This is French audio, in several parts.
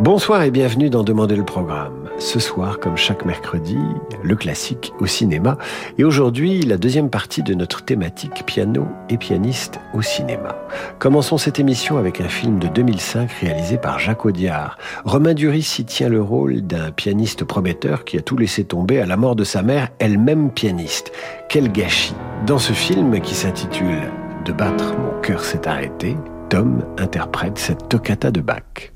Bonsoir et bienvenue dans Demander le programme. Ce soir, comme chaque mercredi, le classique au cinéma. Et aujourd'hui, la deuxième partie de notre thématique piano et pianiste au cinéma. Commençons cette émission avec un film de 2005 réalisé par Jacques Audiard. Romain Duris y tient le rôle d'un pianiste prometteur qui a tout laissé tomber à la mort de sa mère, elle-même pianiste. Quel gâchis Dans ce film qui s'intitule De battre mon cœur s'est arrêté, Tom interprète cette toccata de Bach.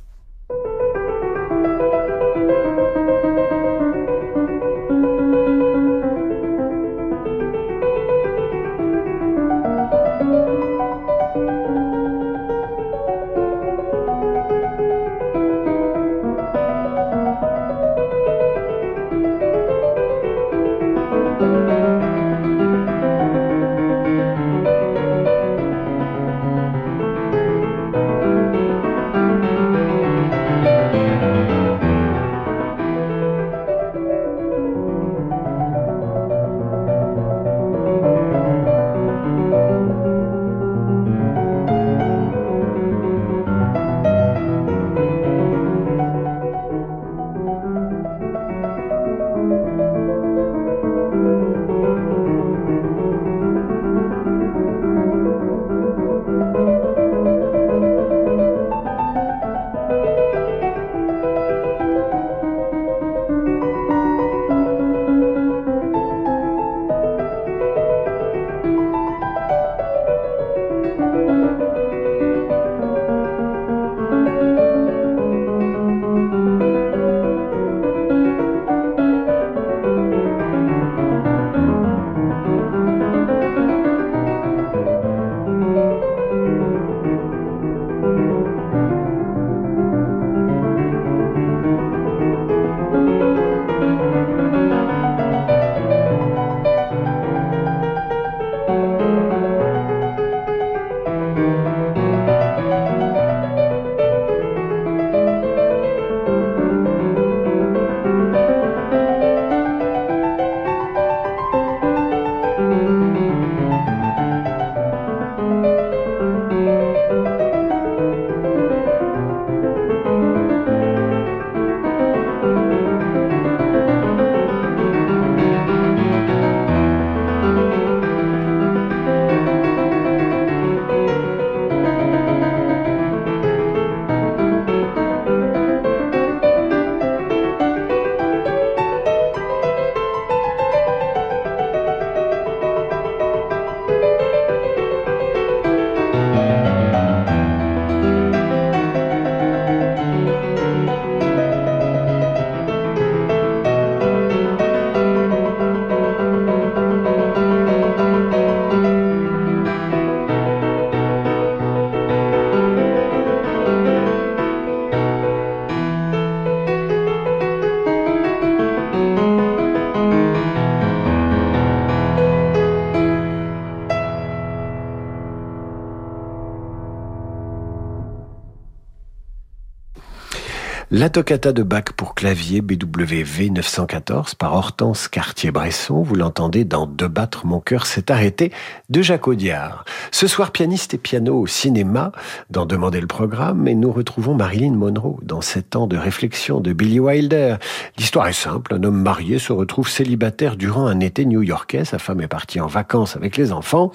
La toccata de Bach pour clavier BWV 914 par Hortense Cartier-Bresson, vous l'entendez dans De battre mon cœur s'est arrêté de Jacques Audiard. Ce soir, pianiste et piano au cinéma, dans Demander le programme, et nous retrouvons Marilyn Monroe dans sept ans de réflexion de Billy Wilder. L'histoire est simple, un homme marié se retrouve célibataire durant un été new-yorkais, sa femme est partie en vacances avec les enfants,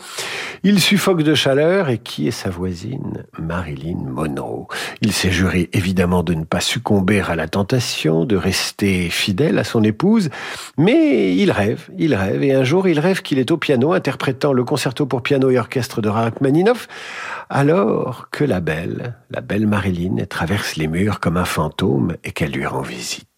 il suffoque de chaleur et qui est sa voisine? Marilyn Monroe. Il s'est juré évidemment de ne pas succomber à la tentation de rester fidèle à son épouse, mais il rêve, il rêve, et un jour il rêve qu'il est au piano interprétant le concerto pour piano et orchestre de Rachmaninoff, alors que la belle, la belle Marilyn, traverse les murs comme un fantôme et qu'elle lui rend visite.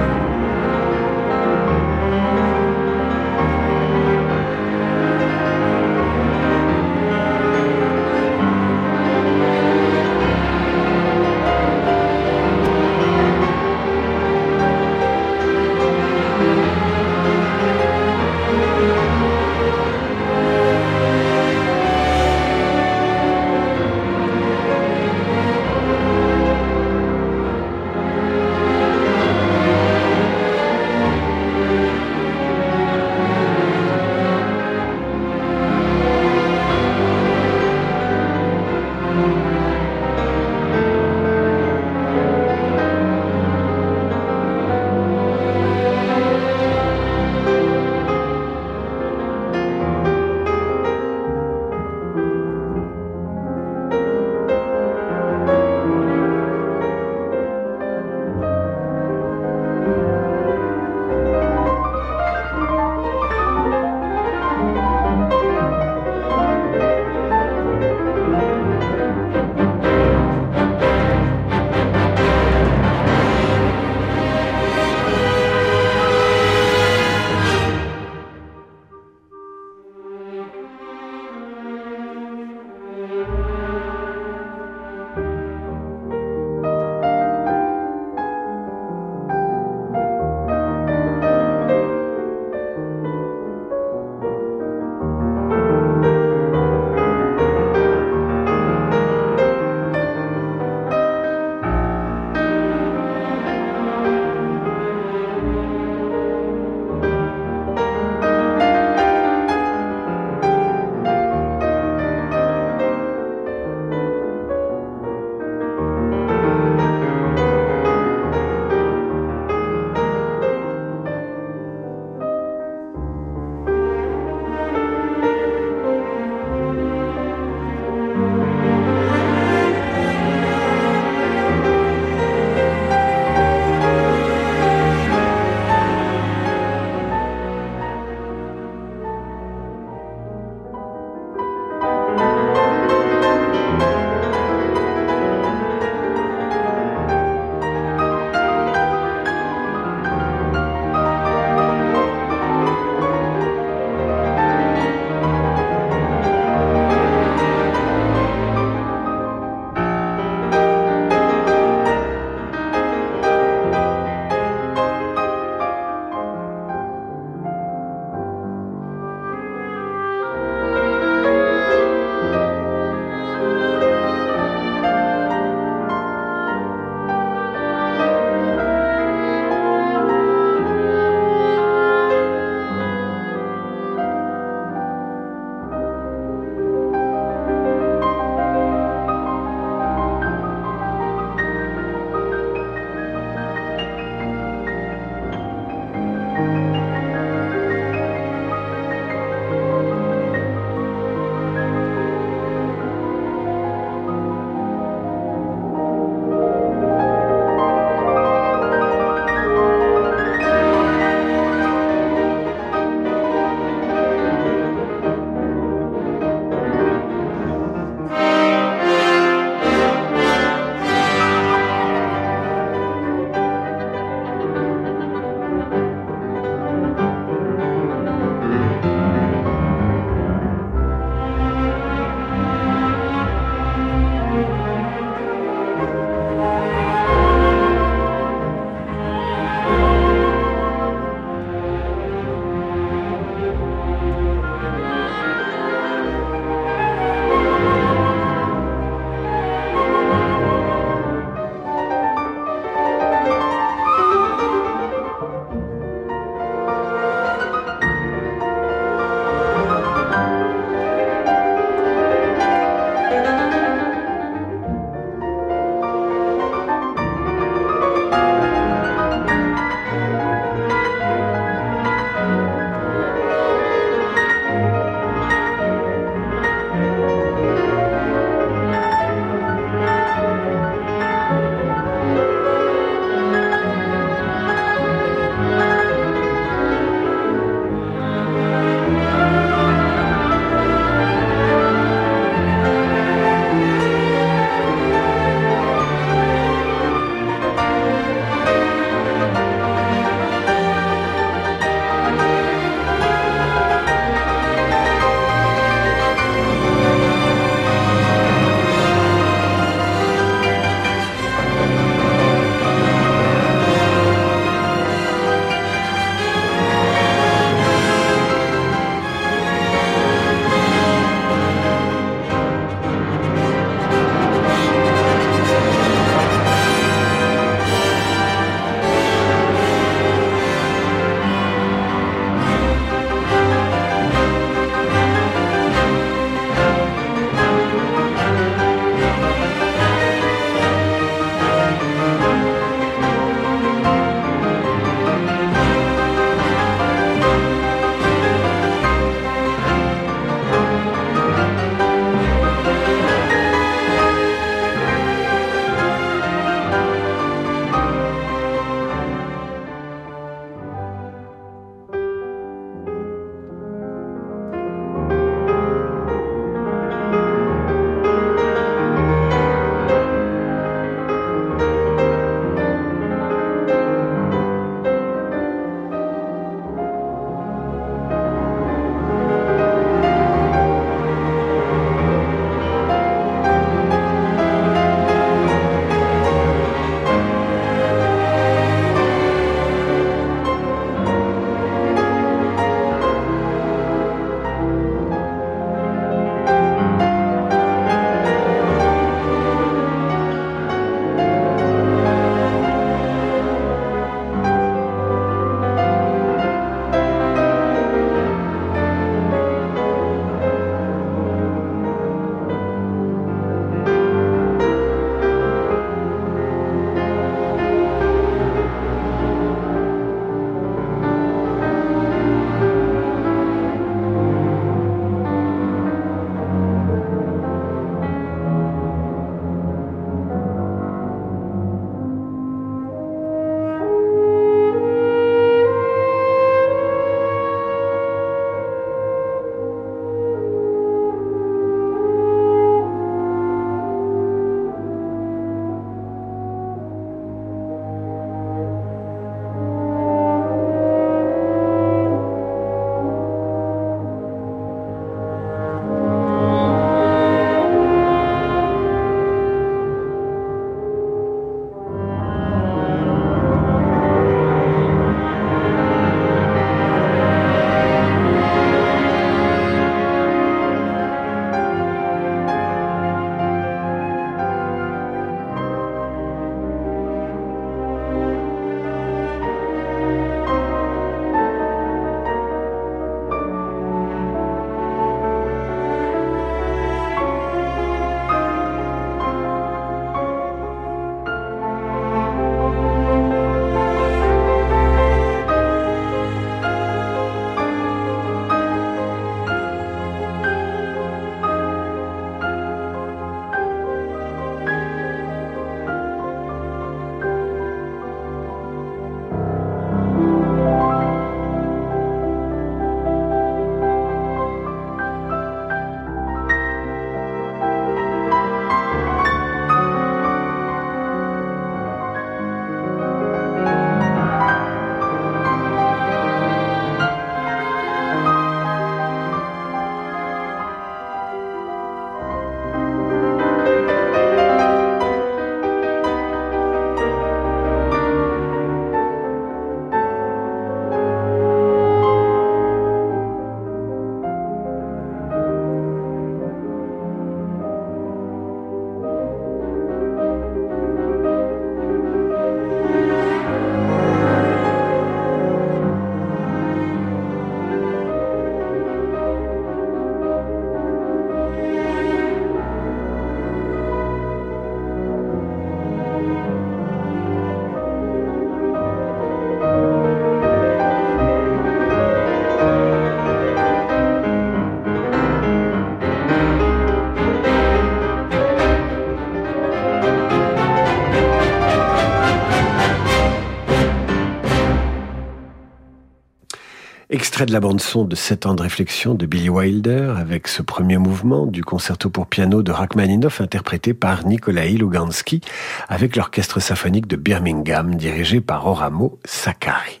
Extrait de la bande-son de 7 ans de réflexion de Billy Wilder avec ce premier mouvement du concerto pour piano de Rachmaninoff interprété par Nikolai Lugansky avec l'orchestre symphonique de Birmingham dirigé par Oramo Sakari.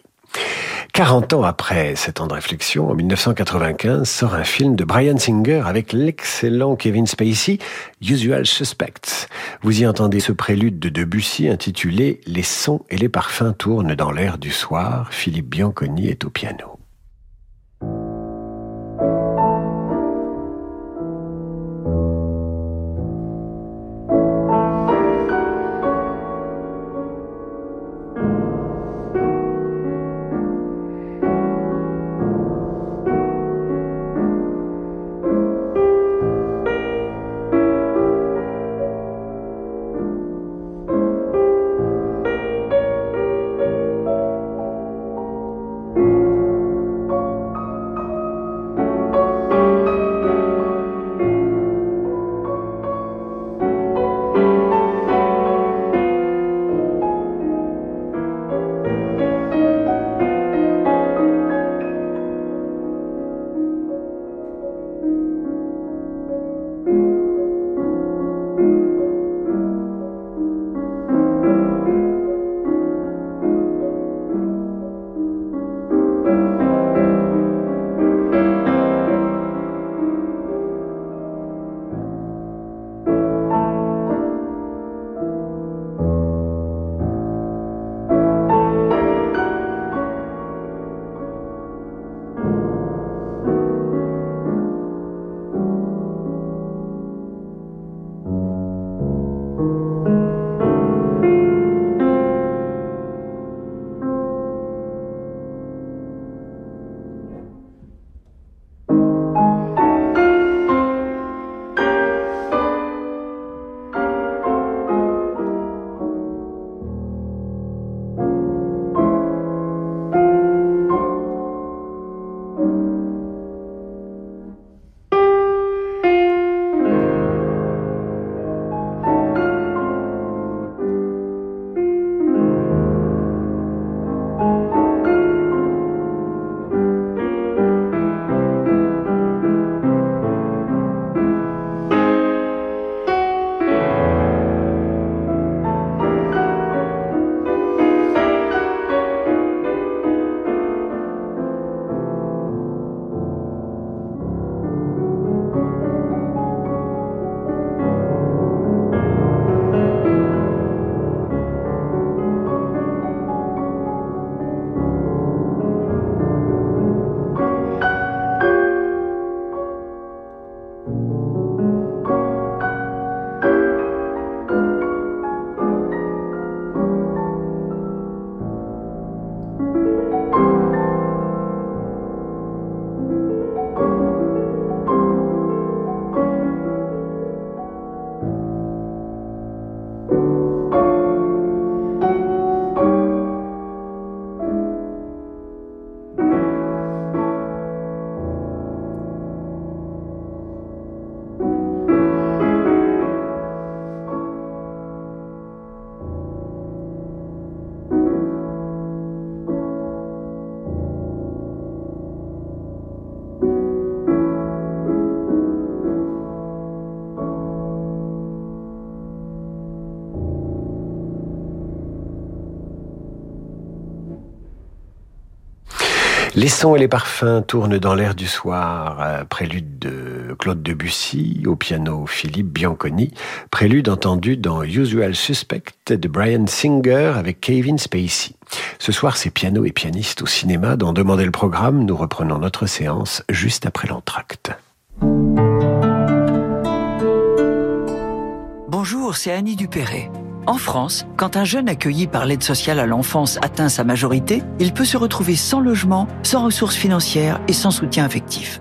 40 ans après cet ans de réflexion, en 1995, sort un film de Brian Singer avec l'excellent Kevin Spacey, Usual Suspects. Vous y entendez ce prélude de Debussy intitulé Les sons et les parfums tournent dans l'air du soir. Philippe Bianconi est au piano. Les sons et les parfums tournent dans l'air du soir. Euh, prélude de Claude Debussy, au piano Philippe Bianconi. Prélude entendu dans Usual Suspect de Brian Singer avec Kevin Spacey. Ce soir, c'est piano et pianiste au cinéma. Dans Demander le programme, nous reprenons notre séance juste après l'entracte. Bonjour, c'est Annie Dupéré. En France, quand un jeune accueilli par l'aide sociale à l'enfance atteint sa majorité, il peut se retrouver sans logement, sans ressources financières et sans soutien affectif.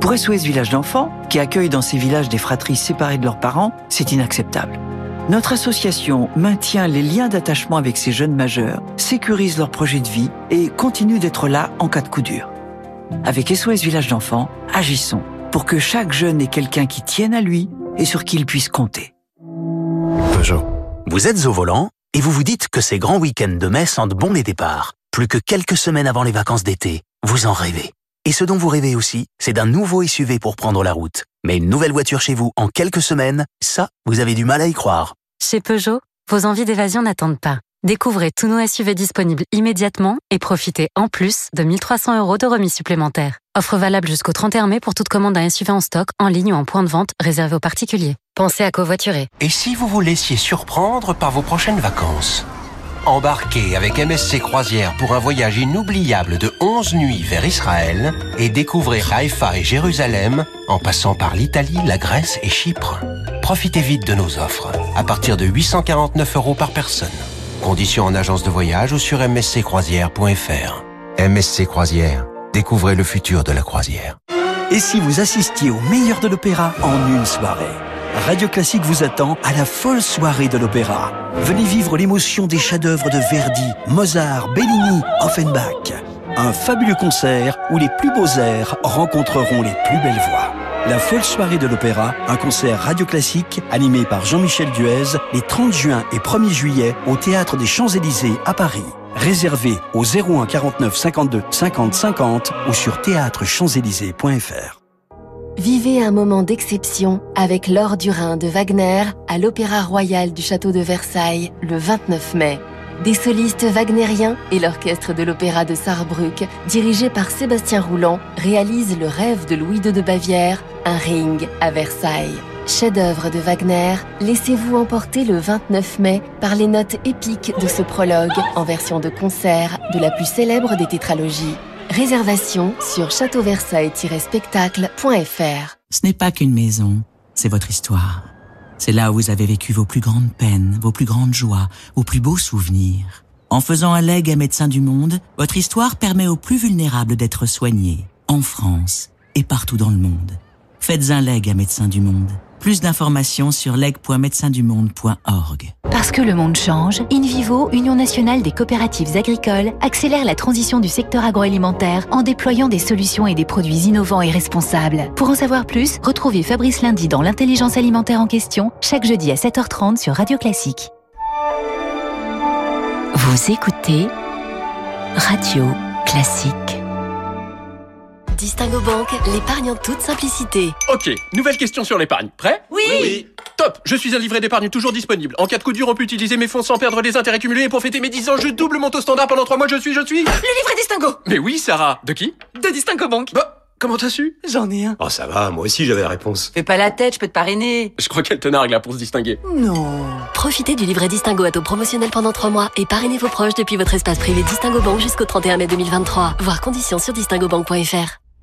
Pour SOS Village d'enfants, qui accueille dans ces villages des fratries séparées de leurs parents, c'est inacceptable. Notre association maintient les liens d'attachement avec ces jeunes majeurs, sécurise leur projet de vie et continue d'être là en cas de coup dur. Avec SOS Village d'enfants, agissons pour que chaque jeune ait quelqu'un qui tienne à lui et sur qui il puisse compter. Peugeot. Vous êtes au volant et vous vous dites que ces grands week-ends de mai sentent bon les départs. Plus que quelques semaines avant les vacances d'été, vous en rêvez. Et ce dont vous rêvez aussi, c'est d'un nouveau SUV pour prendre la route. Mais une nouvelle voiture chez vous en quelques semaines, ça, vous avez du mal à y croire. Chez Peugeot, vos envies d'évasion n'attendent pas. Découvrez tous nos SUV disponibles immédiatement et profitez en plus de 1300 euros de remise supplémentaire. Offre valable jusqu'au 31 mai pour toute commande d'un SUV en stock, en ligne ou en point de vente réservé aux particuliers. Pensez à covoiturer. Et si vous vous laissiez surprendre par vos prochaines vacances? Embarquez avec MSC Croisière pour un voyage inoubliable de 11 nuits vers Israël et découvrez Haïfa et Jérusalem en passant par l'Italie, la Grèce et Chypre. Profitez vite de nos offres, à partir de 849 euros par personne. Conditions en agence de voyage ou sur msccroisière.fr. MSC Croisière, découvrez le futur de la croisière. Et si vous assistiez au meilleur de l'opéra en une soirée? Radio Classique vous attend à la folle soirée de l'opéra. Venez vivre l'émotion des chefs-d'œuvre de Verdi, Mozart, Bellini, Offenbach. Un fabuleux concert où les plus beaux airs rencontreront les plus belles voix. La folle soirée de l'opéra, un concert radio classique animé par Jean-Michel Duez les 30 juin et 1er juillet au Théâtre des Champs-Élysées à Paris. Réservé au 01 49 52 50 50 ou sur théâtrechamps-élysées.fr. Vivez un moment d'exception avec l'Or du Rhin de Wagner à l'Opéra Royal du Château de Versailles le 29 mai. Des solistes wagnériens et l'orchestre de l'Opéra de Saarbrück, dirigé par Sébastien Rouland, réalisent le rêve de Louis II de Bavière, un ring à Versailles. Chef-d'œuvre de Wagner, laissez-vous emporter le 29 mai par les notes épiques de ce prologue en version de concert de la plus célèbre des tétralogies. Réservation sur châteauversailles-spectacle.fr. Ce n'est pas qu'une maison, c'est votre histoire. C'est là où vous avez vécu vos plus grandes peines, vos plus grandes joies, vos plus beaux souvenirs. En faisant un leg à Médecins du Monde, votre histoire permet aux plus vulnérables d'être soignés, en France et partout dans le monde. Faites un leg à Médecins du Monde. Plus d'informations sur leg.médecindumonde.org. Parce que le monde change, InVivo, Union nationale des coopératives agricoles, accélère la transition du secteur agroalimentaire en déployant des solutions et des produits innovants et responsables. Pour en savoir plus, retrouvez Fabrice Lundi dans l'intelligence alimentaire en question, chaque jeudi à 7h30 sur Radio Classique. Vous écoutez Radio Classique. Distingo Banque, l'épargne en toute simplicité. Ok, nouvelle question sur l'épargne. Prêt oui. oui Top Je suis un livret d'épargne toujours disponible. En cas de coup dur, on peut utiliser mes fonds sans perdre les intérêts cumulés et pour fêter mes 10 ans, je double mon taux standard pendant 3 mois, je suis, je suis... Le livret Distingo Mais oui, Sarah De qui De Distingo Banque. Bah, comment t'as su J'en ai un. Oh, ça va, moi aussi j'avais la réponse. Fais pas la tête, je peux te parrainer. Je crois qu'elle te nargue là pour se distinguer. Non. Profitez du livret Distingo à taux promotionnel pendant 3 mois et parrainez vos proches depuis votre espace privé Distingo Banque jusqu'au 31 mai 2023. Voir conditions sur distingobank.fr.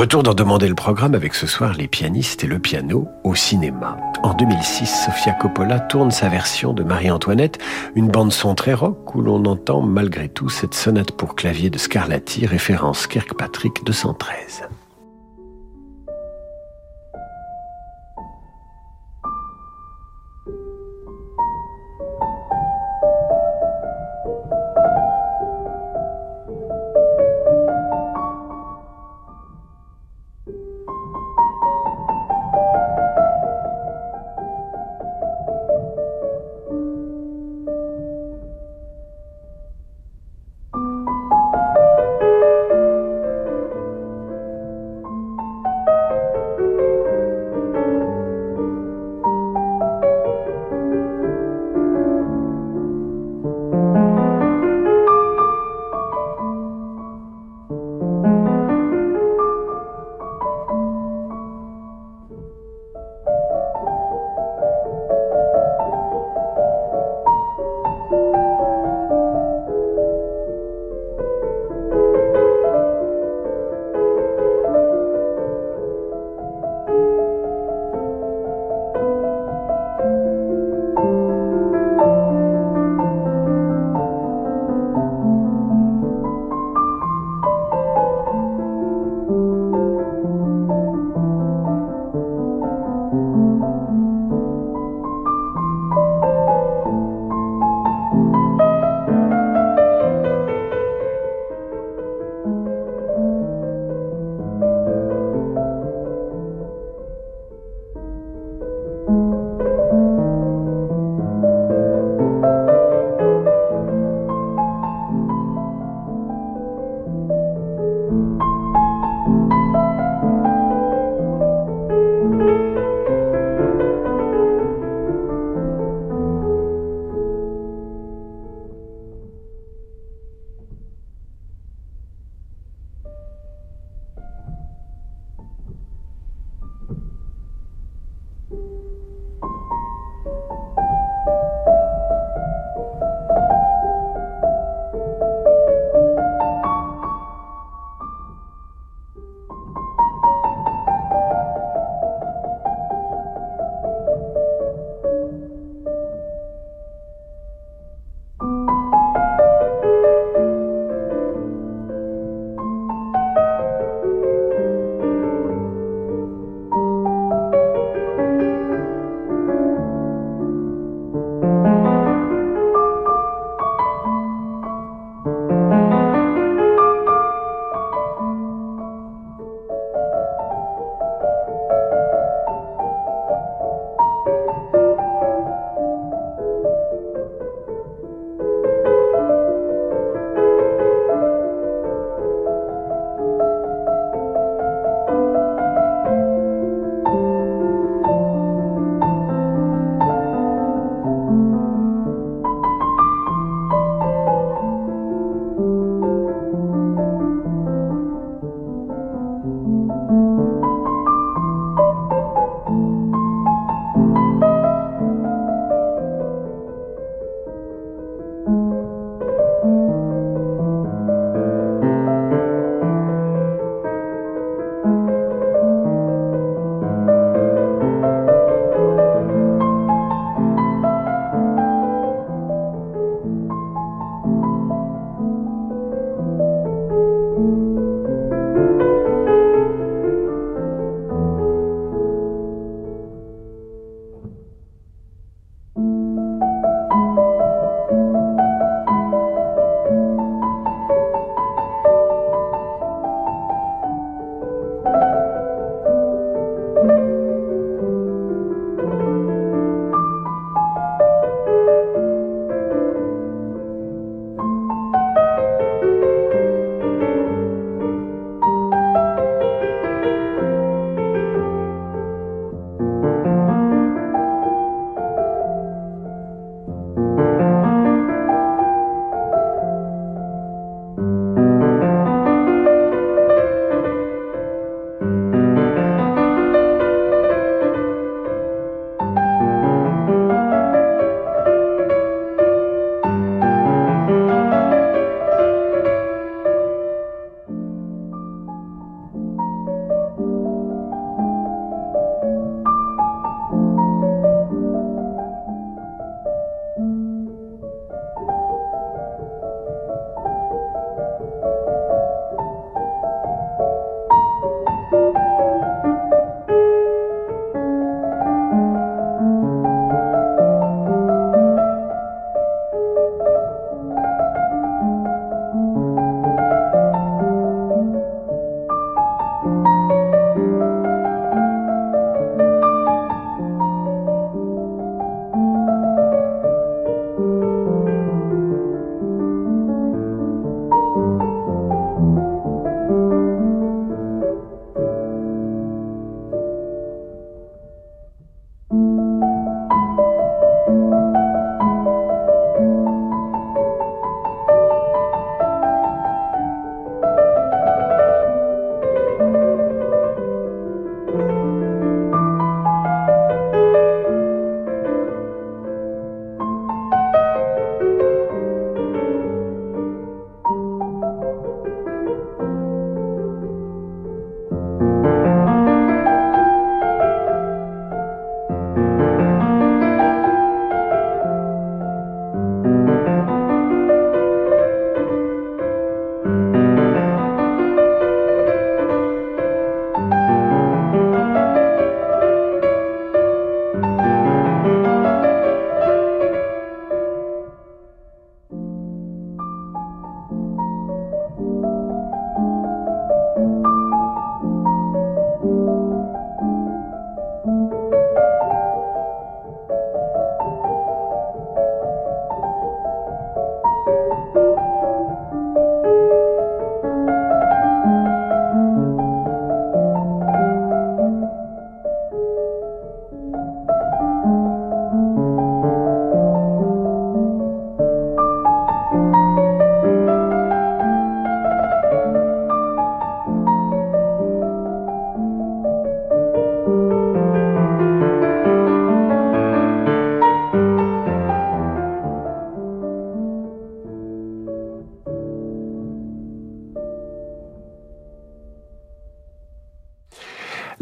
Retour d'en demander le programme avec ce soir les pianistes et le piano au cinéma. En 2006, Sofia Coppola tourne sa version de Marie-Antoinette, une bande-son très rock où l'on entend malgré tout cette sonate pour clavier de Scarlatti, référence Kirkpatrick 213.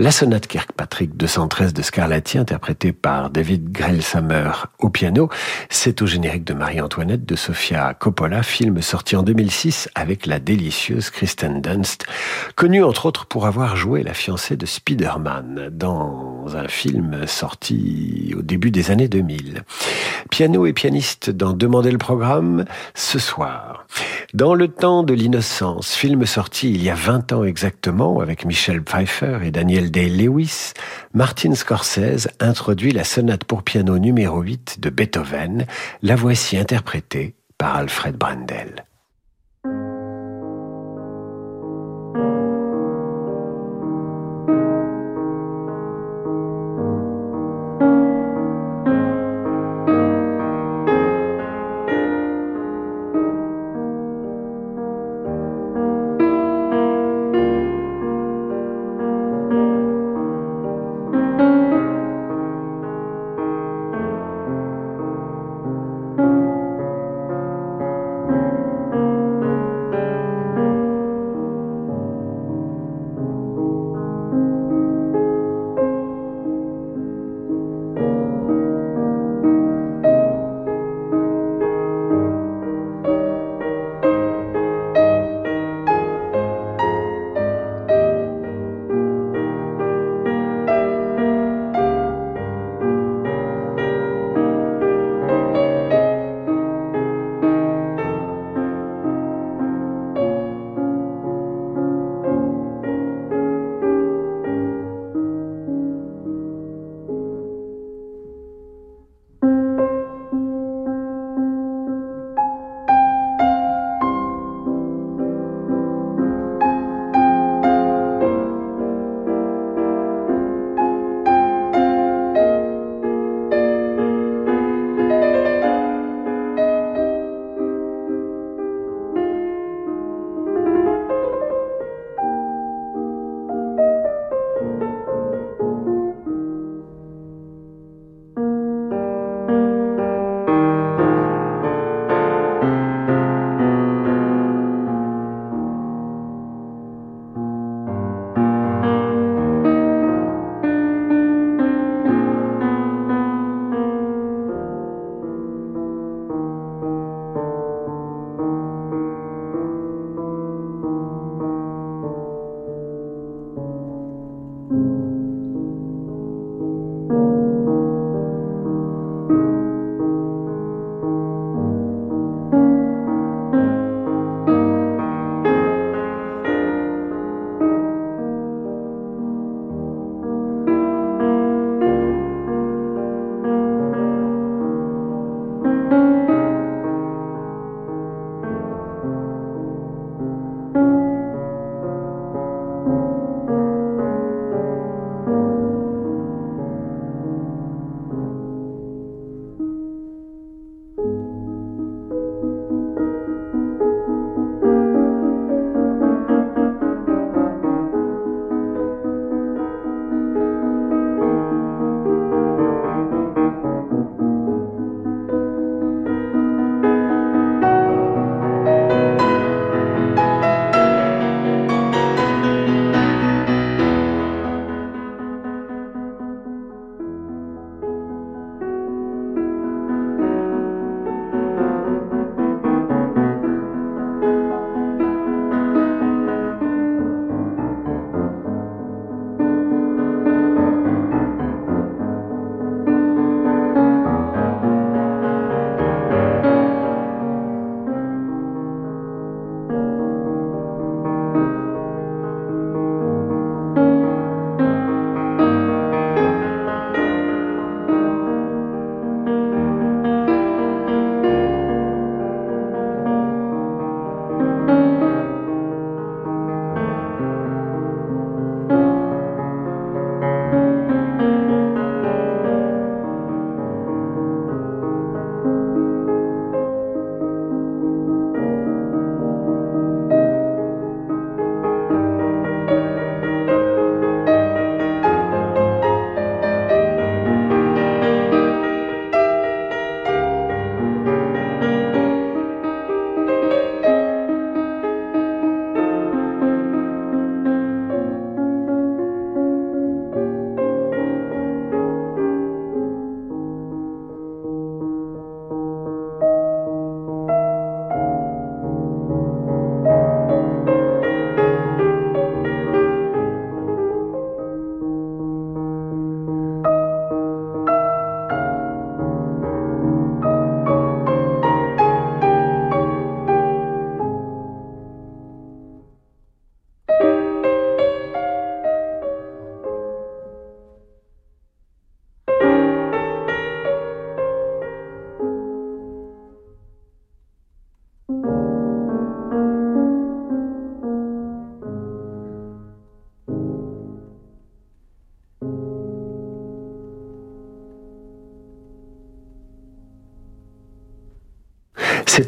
La sonate Kirkpatrick 213 de Scarlatti, interprétée par David Grelsamer au piano, c'est au générique de Marie-Antoinette de Sofia Coppola, film sorti en 2006 avec la délicieuse Kristen Dunst, connue entre autres pour avoir joué la fiancée de Spider-Man dans un film sorti au début des années 2000. Piano et pianiste dans Demander le programme ce soir. Dans le temps de l'innocence, film sorti il y a 20 ans exactement avec Michel Pfeiffer et Daniel Day-Lewis, Martin Scorsese introduit la sonate pour piano numéro 8 de Beethoven. La voici interprétée par Alfred Brendel.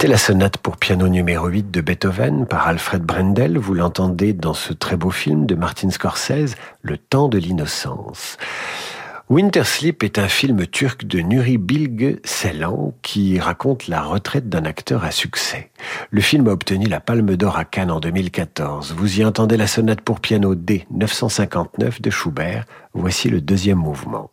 C'était la sonate pour piano numéro 8 de Beethoven par Alfred Brendel. Vous l'entendez dans ce très beau film de Martin Scorsese, Le temps de l'innocence. Winter Sleep est un film turc de Nuri Bilge Ceylan qui raconte la retraite d'un acteur à succès. Le film a obtenu la Palme d'Or à Cannes en 2014. Vous y entendez la sonate pour piano D 959 de Schubert. Voici le deuxième mouvement.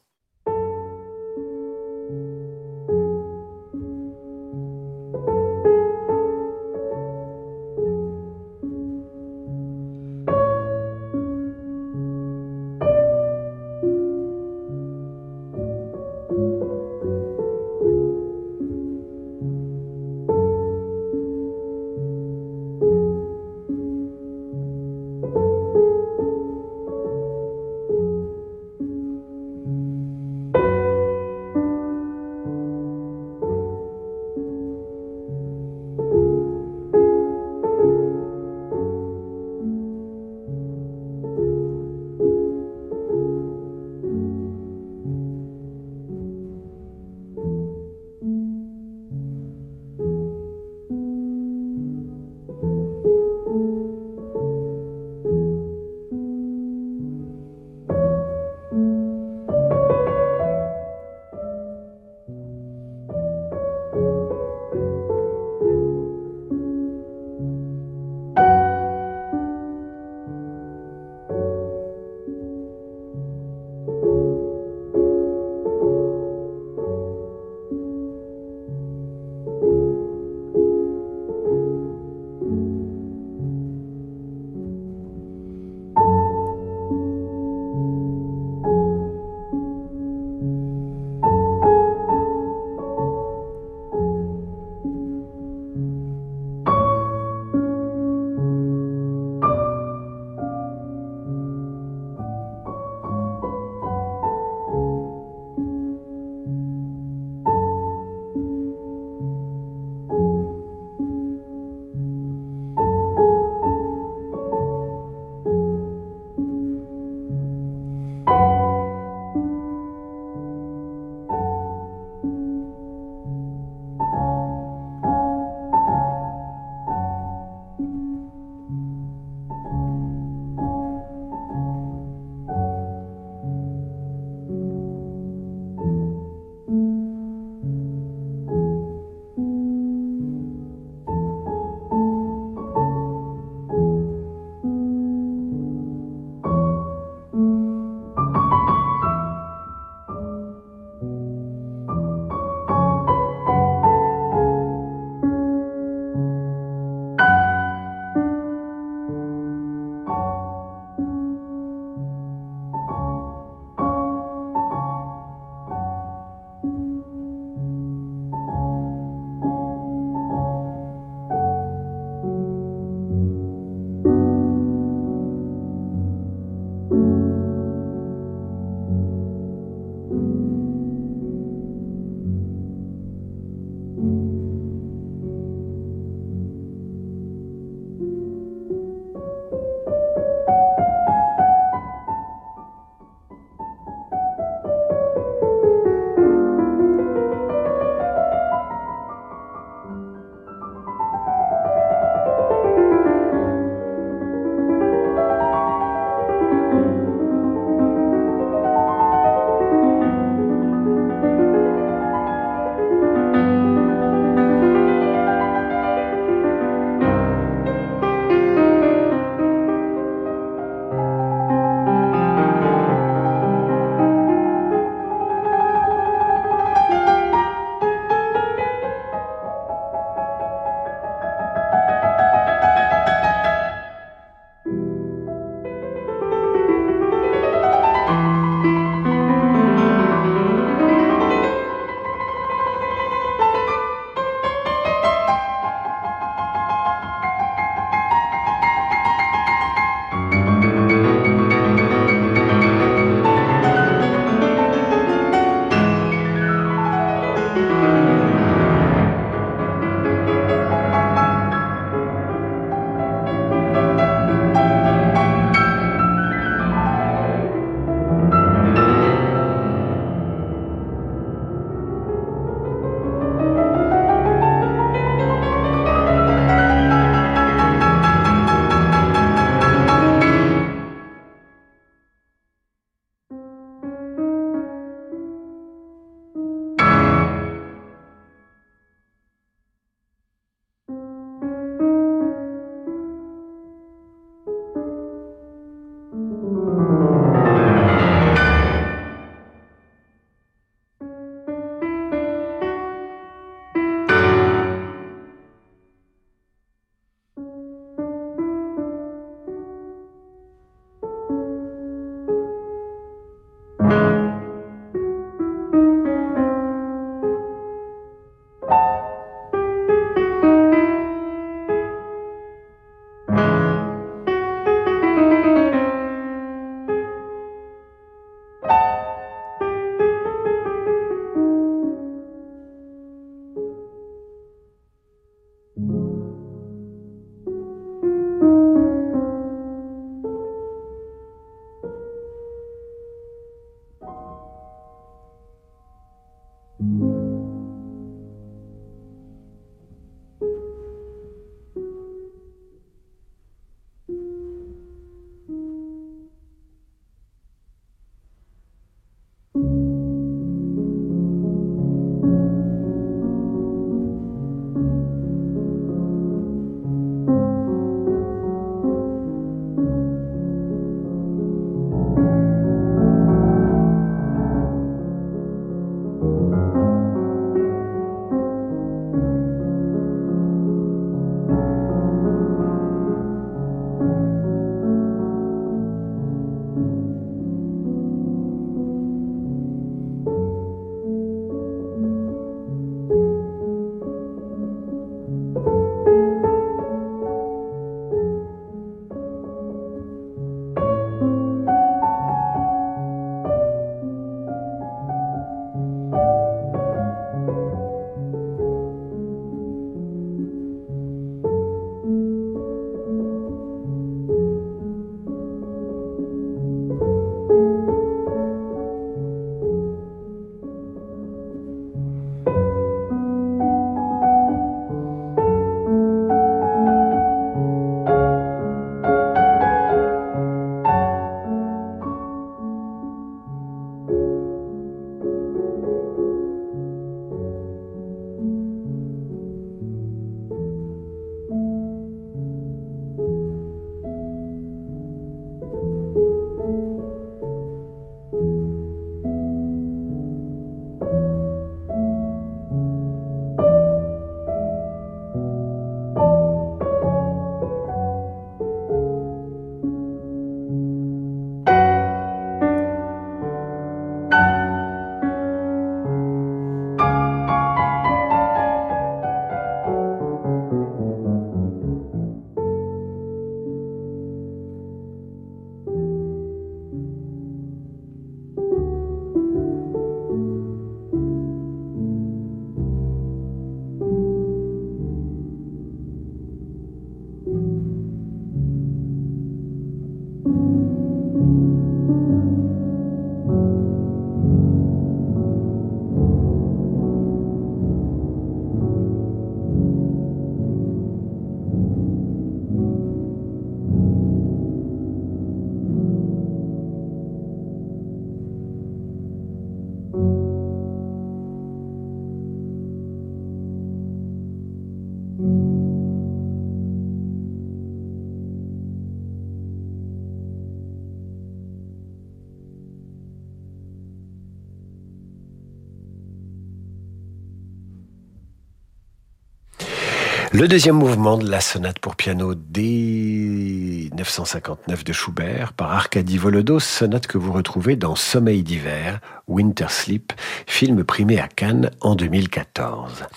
Le deuxième mouvement de la sonate pour piano D 959 de Schubert par Arkady Volodos, sonate que vous retrouvez dans Sommeil d'hiver, Winter Sleep, film primé à Cannes en 2014.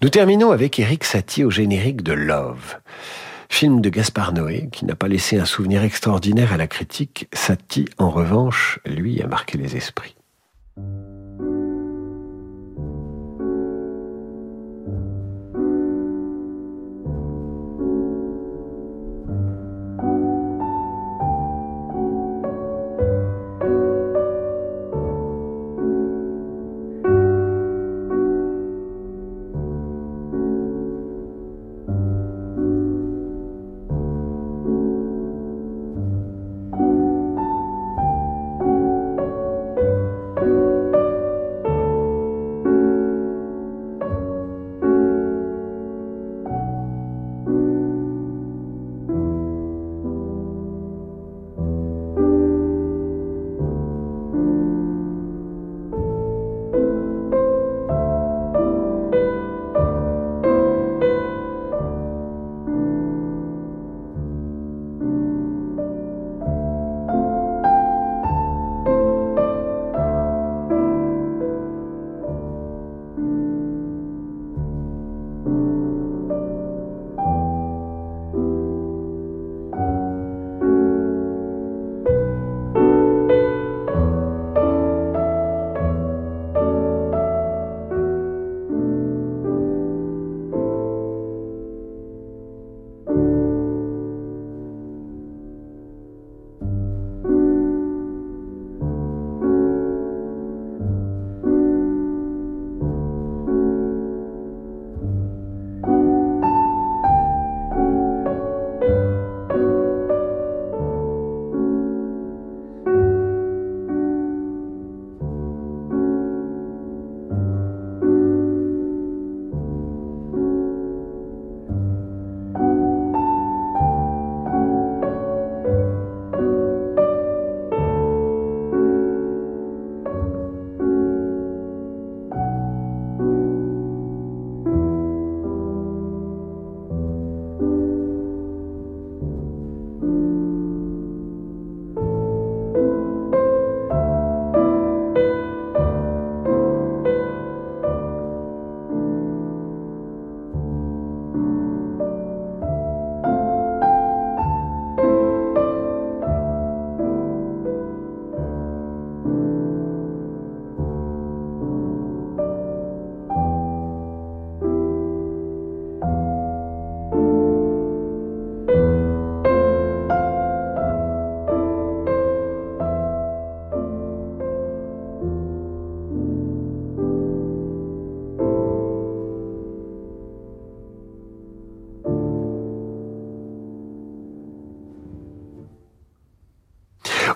Nous terminons avec Eric Satie au générique de Love. Film de Gaspard Noé, qui n'a pas laissé un souvenir extraordinaire à la critique, Satie, en revanche, lui, a marqué les esprits.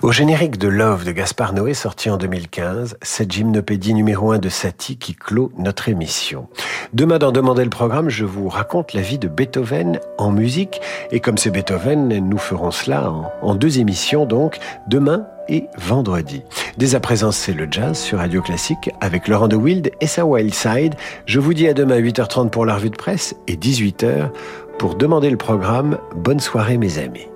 Au générique de Love de Gaspard Noé, sorti en 2015, cette gymnopédie numéro 1 de Satie qui clôt notre émission. Demain, dans Demander le programme, je vous raconte la vie de Beethoven en musique. Et comme c'est Beethoven, nous ferons cela en, deux émissions, donc demain et vendredi. Dès à présent, c'est le jazz sur Radio Classique avec Laurent de Wild et sa Wild Side. Je vous dis à demain à 8h30 pour la revue de presse et 18h pour demander le programme. Bonne soirée mes amis.